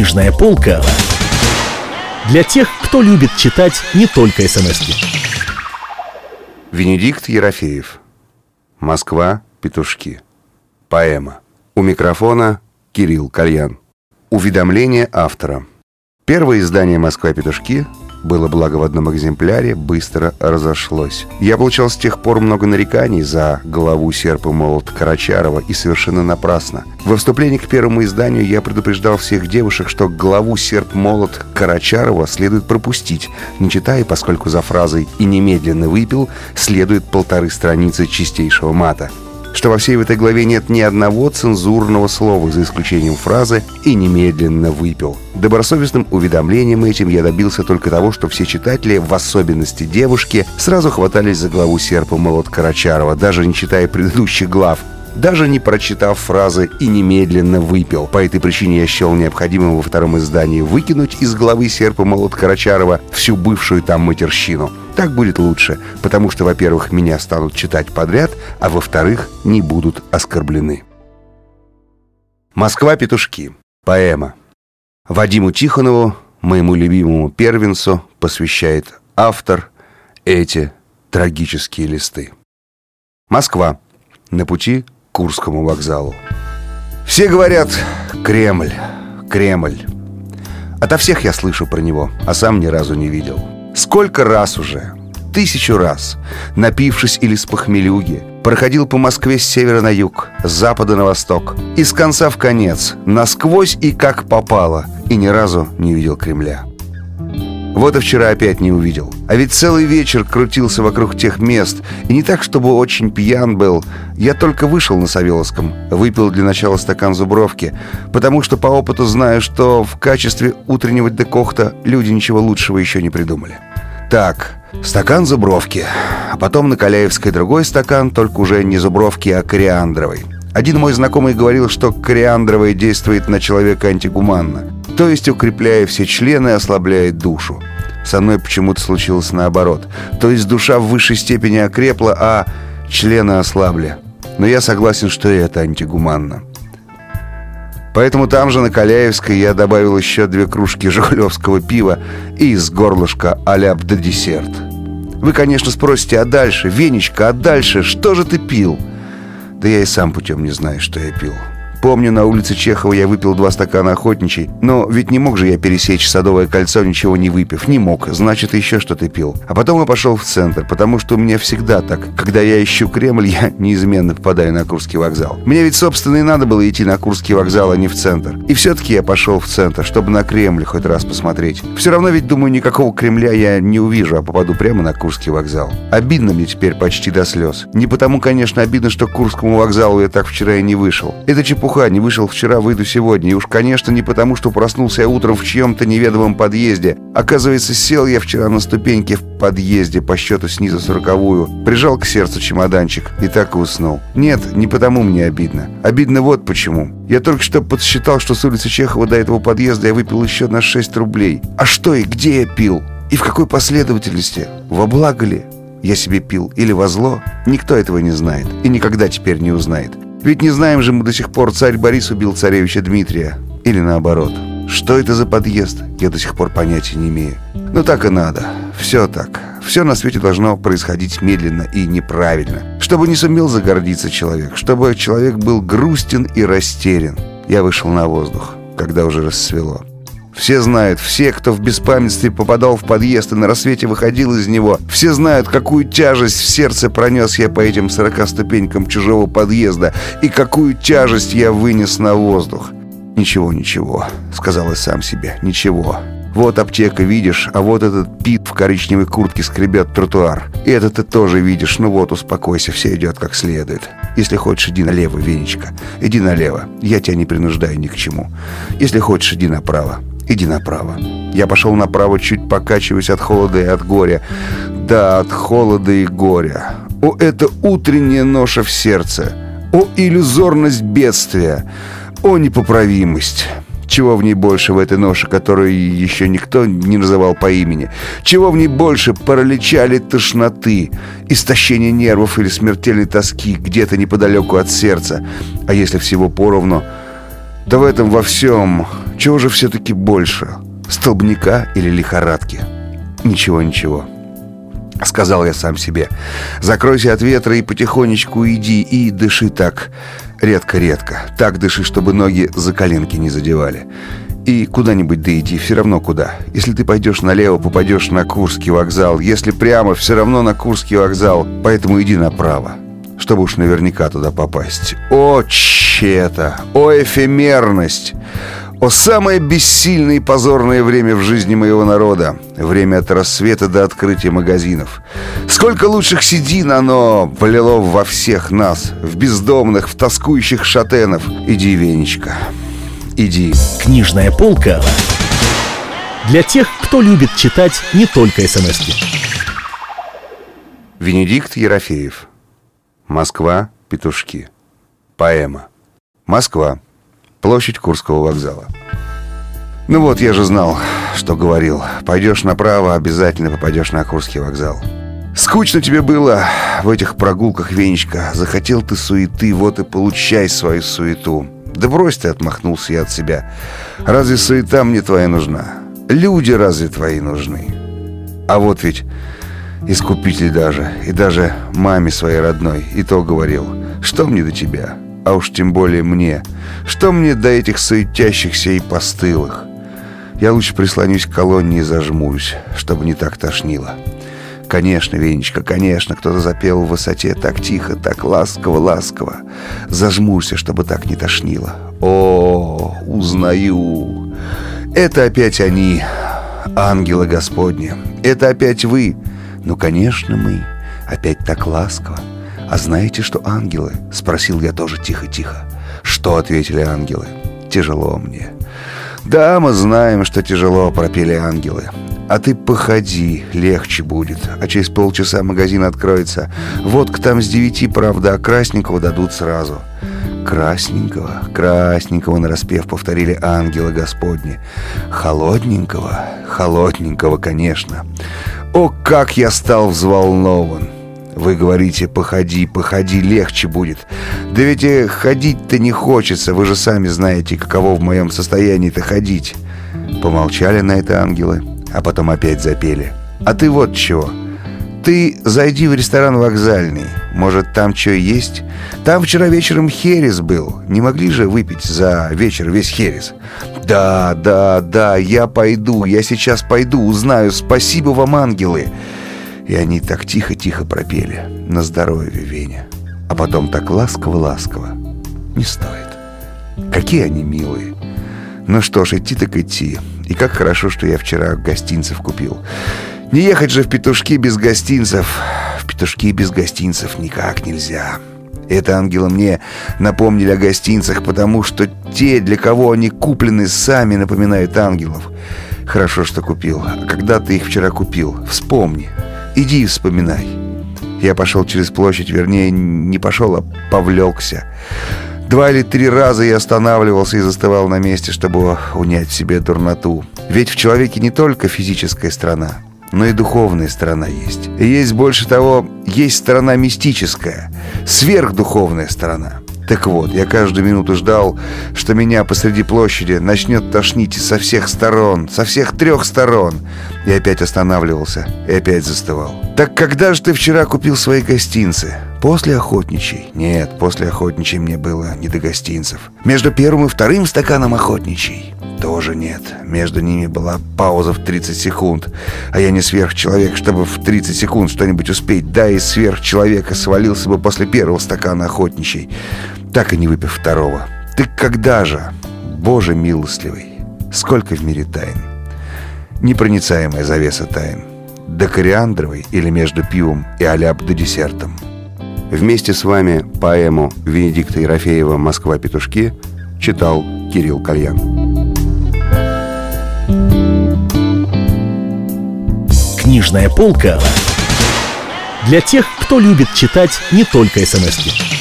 Книжная полка для тех, кто любит читать не только смс -ки. Венедикт Ерофеев. Москва, петушки. Поэма. У микрофона Кирилл Кальян. Уведомление автора. Первое издание «Москва, петушки» было благо в одном экземпляре, быстро разошлось. Я получал с тех пор много нареканий за главу серп и молот Карачарова, и совершенно напрасно. Во вступлении к первому изданию я предупреждал всех девушек, что главу серп молот Карачарова следует пропустить, не читая, поскольку за фразой «и немедленно выпил» следует полторы страницы чистейшего мата что во всей этой главе нет ни одного цензурного слова, за исключением фразы «и немедленно выпил». Добросовестным уведомлением этим я добился только того, что все читатели, в особенности девушки, сразу хватались за главу серпа молот Карачарова, даже не читая предыдущих глав, даже не прочитав фразы «и немедленно выпил». По этой причине я счел необходимым во втором издании выкинуть из главы серпа молот Карачарова всю бывшую там матерщину. Так будет лучше, потому что, во-первых, меня станут читать подряд, а во-вторых, не будут оскорблены. «Москва-петушки». Поэма. Вадиму Тихонову, моему любимому первенцу, посвящает автор эти трагические листы. Москва. На пути Курскому вокзалу. Все говорят «Кремль, Кремль». Ото всех я слышу про него, а сам ни разу не видел. Сколько раз уже, тысячу раз, напившись или с похмелюги, проходил по Москве с севера на юг, с запада на восток, из конца в конец, насквозь и как попало, и ни разу не видел Кремля. Вот и вчера опять не увидел. А ведь целый вечер крутился вокруг тех мест. И не так, чтобы очень пьян был. Я только вышел на Савеловском. Выпил для начала стакан зубровки. Потому что по опыту знаю, что в качестве утреннего декохта люди ничего лучшего еще не придумали. Так, стакан зубровки. А потом на Каляевской другой стакан, только уже не зубровки, а кориандровой. Один мой знакомый говорил, что кориандровая действует на человека антигуманно то есть, укрепляя все члены, ослабляет душу. Со мной почему-то случилось наоборот. То есть душа в высшей степени окрепла, а члены ослабли. Но я согласен, что и это антигуманно. Поэтому там же, на Каляевской, я добавил еще две кружки жигулевского пива и из горлышка аляп до десерт. Вы, конечно, спросите, а дальше, Венечка, а дальше, что же ты пил? Да я и сам путем не знаю, что я пил. Помню, на улице Чехова я выпил два стакана охотничий, но ведь не мог же я пересечь Садовое кольцо, ничего не выпив. Не мог, значит, еще что-то пил. А потом я пошел в центр, потому что у меня всегда так. Когда я ищу Кремль, я неизменно попадаю на Курский вокзал. Мне ведь, собственно, и надо было идти на Курский вокзал, а не в центр. И все-таки я пошел в центр, чтобы на Кремль хоть раз посмотреть. Все равно ведь, думаю, никакого Кремля я не увижу, а попаду прямо на Курский вокзал. Обидно мне теперь почти до слез. Не потому, конечно, обидно, что к Курскому вокзалу я так вчера и не вышел. Это чепуха чепуха, не вышел вчера, выйду сегодня. И уж, конечно, не потому, что проснулся я утром в чьем-то неведомом подъезде. Оказывается, сел я вчера на ступеньке в подъезде, по счету снизу сороковую, прижал к сердцу чемоданчик и так и уснул. Нет, не потому мне обидно. Обидно вот почему. Я только что подсчитал, что с улицы Чехова до этого подъезда я выпил еще на 6 рублей. А что и где я пил? И в какой последовательности? Во благо ли? Я себе пил или во зло? Никто этого не знает и никогда теперь не узнает. Ведь не знаем же мы до сих пор, царь Борис убил царевича Дмитрия. Или наоборот. Что это за подъезд, я до сих пор понятия не имею. Но так и надо. Все так. Все на свете должно происходить медленно и неправильно. Чтобы не сумел загордиться человек. Чтобы человек был грустен и растерян. Я вышел на воздух, когда уже рассвело. Все знают, все, кто в беспамятстве попадал в подъезд и на рассвете выходил из него, все знают, какую тяжесть в сердце пронес я по этим сорока ступенькам чужого подъезда и какую тяжесть я вынес на воздух. «Ничего, ничего», — сказал я сам себе, — «ничего». Вот аптека, видишь, а вот этот пит в коричневой куртке скребет тротуар. И это ты тоже видишь, ну вот, успокойся, все идет как следует. Если хочешь, иди налево, Венечка. Иди налево, я тебя не принуждаю ни к чему. Если хочешь, иди направо иди направо. Я пошел направо, чуть покачиваясь от холода и от горя. Да, от холода и горя. О, это утренняя ноша в сердце. О, иллюзорность бедствия. О, непоправимость. Чего в ней больше в этой ноше, которую еще никто не называл по имени? Чего в ней больше паралича или тошноты, истощения нервов или смертельной тоски где-то неподалеку от сердца? А если всего поровну, Да в этом во всем, чего же все-таки больше, столбняка или лихорадки? Ничего, ничего. Сказал я сам себе. Закройся от ветра и потихонечку иди и дыши так редко-редко. Так дыши, чтобы ноги за коленки не задевали. И куда-нибудь да иди, все равно куда. Если ты пойдешь налево, попадешь на Курский вокзал. Если прямо, все равно на Курский вокзал. Поэтому иди направо, чтобы уж наверняка туда попасть. О, чета! О, эфемерность! О, самое бессильное и позорное время в жизни моего народа. Время от рассвета до открытия магазинов. Сколько лучших седин оно полило во всех нас, в бездомных, в тоскующих шатенов. Иди, Венечка, иди. Книжная полка для тех, кто любит читать не только смс -ки. Венедикт Ерофеев. Москва. Петушки. Поэма. Москва. Площадь Курского вокзала. Ну вот, я же знал, что говорил. Пойдешь направо, обязательно попадешь на Курский вокзал. Скучно тебе было в этих прогулках, Венечка. Захотел ты суеты, вот и получай свою суету. Да брось ты, отмахнулся я от себя. Разве суета мне твоя нужна? Люди разве твои нужны? А вот ведь искупитель даже, и даже маме своей родной, и то говорил, что мне до тебя? А уж тем более мне. Что мне до этих суетящихся и постылых? Я лучше прислонюсь к колонне и зажмурюсь, чтобы не так тошнило. Конечно, Венечка, конечно, кто-то запел в высоте так тихо, так ласково-ласково. Зажмурься, чтобы так не тошнило. О, узнаю. Это опять они, ангелы Господни. Это опять вы. Ну, конечно, мы. Опять так ласково. «А знаете, что ангелы?» — спросил я тоже тихо-тихо. «Что?» — ответили ангелы. «Тяжело мне». «Да, мы знаем, что тяжело», — пропели ангелы. «А ты походи, легче будет. А через полчаса магазин откроется. Водка там с девяти, правда, а красненького дадут сразу». «Красненького, красненького», — нараспев повторили ангелы Господни. «Холодненького, холодненького, конечно». О, как я стал взволнован! Вы говорите, походи, походи, легче будет. Да ведь э, ходить-то не хочется, вы же сами знаете, каково в моем состоянии-то ходить. Помолчали на это ангелы, а потом опять запели. А ты вот чего. Ты зайди в ресторан вокзальный. Может, там что есть? Там вчера вечером херес был. Не могли же выпить за вечер весь херес? Да, да, да, я пойду, я сейчас пойду, узнаю. Спасибо вам, ангелы. И они так тихо-тихо пропели «На здоровье, Веня». А потом так ласково-ласково. Не стоит. Какие они милые. Ну что ж, идти так идти. И как хорошо, что я вчера гостинцев купил. Не ехать же в петушки без гостинцев. В петушки без гостинцев никак нельзя. Это ангелы мне напомнили о гостинцах, потому что те, для кого они куплены, сами напоминают ангелов. Хорошо, что купил. А когда ты их вчера купил? Вспомни. Иди и вспоминай. Я пошел через площадь, вернее, не пошел, а повлекся. Два или три раза я останавливался и застывал на месте, чтобы унять себе дурноту. Ведь в человеке не только физическая сторона, но и духовная сторона есть. И есть больше того, есть сторона мистическая, сверхдуховная сторона. Так вот, я каждую минуту ждал, что меня посреди площади начнет тошнить со всех сторон, со всех трех сторон. И опять останавливался, и опять застывал. Так когда же ты вчера купил свои гостинцы? После охотничьей? Нет, после охотничьей мне было не до гостинцев. Между первым и вторым стаканом охотничьей? Тоже нет. Между ними была пауза в 30 секунд. А я не сверхчеловек, чтобы в 30 секунд что-нибудь успеть. Да, и сверхчеловека свалился бы после первого стакана охотничьей так и не выпив второго. Ты когда же, Боже милостливый, сколько в мире тайн? Непроницаемая завеса тайн. До кориандровой или между пивом и аляп до десертом. Вместе с вами поэму Венедикта Ерофеева «Москва-петушки» читал Кирилл Кальян. Книжная полка для тех, кто любит читать не только смс -ки.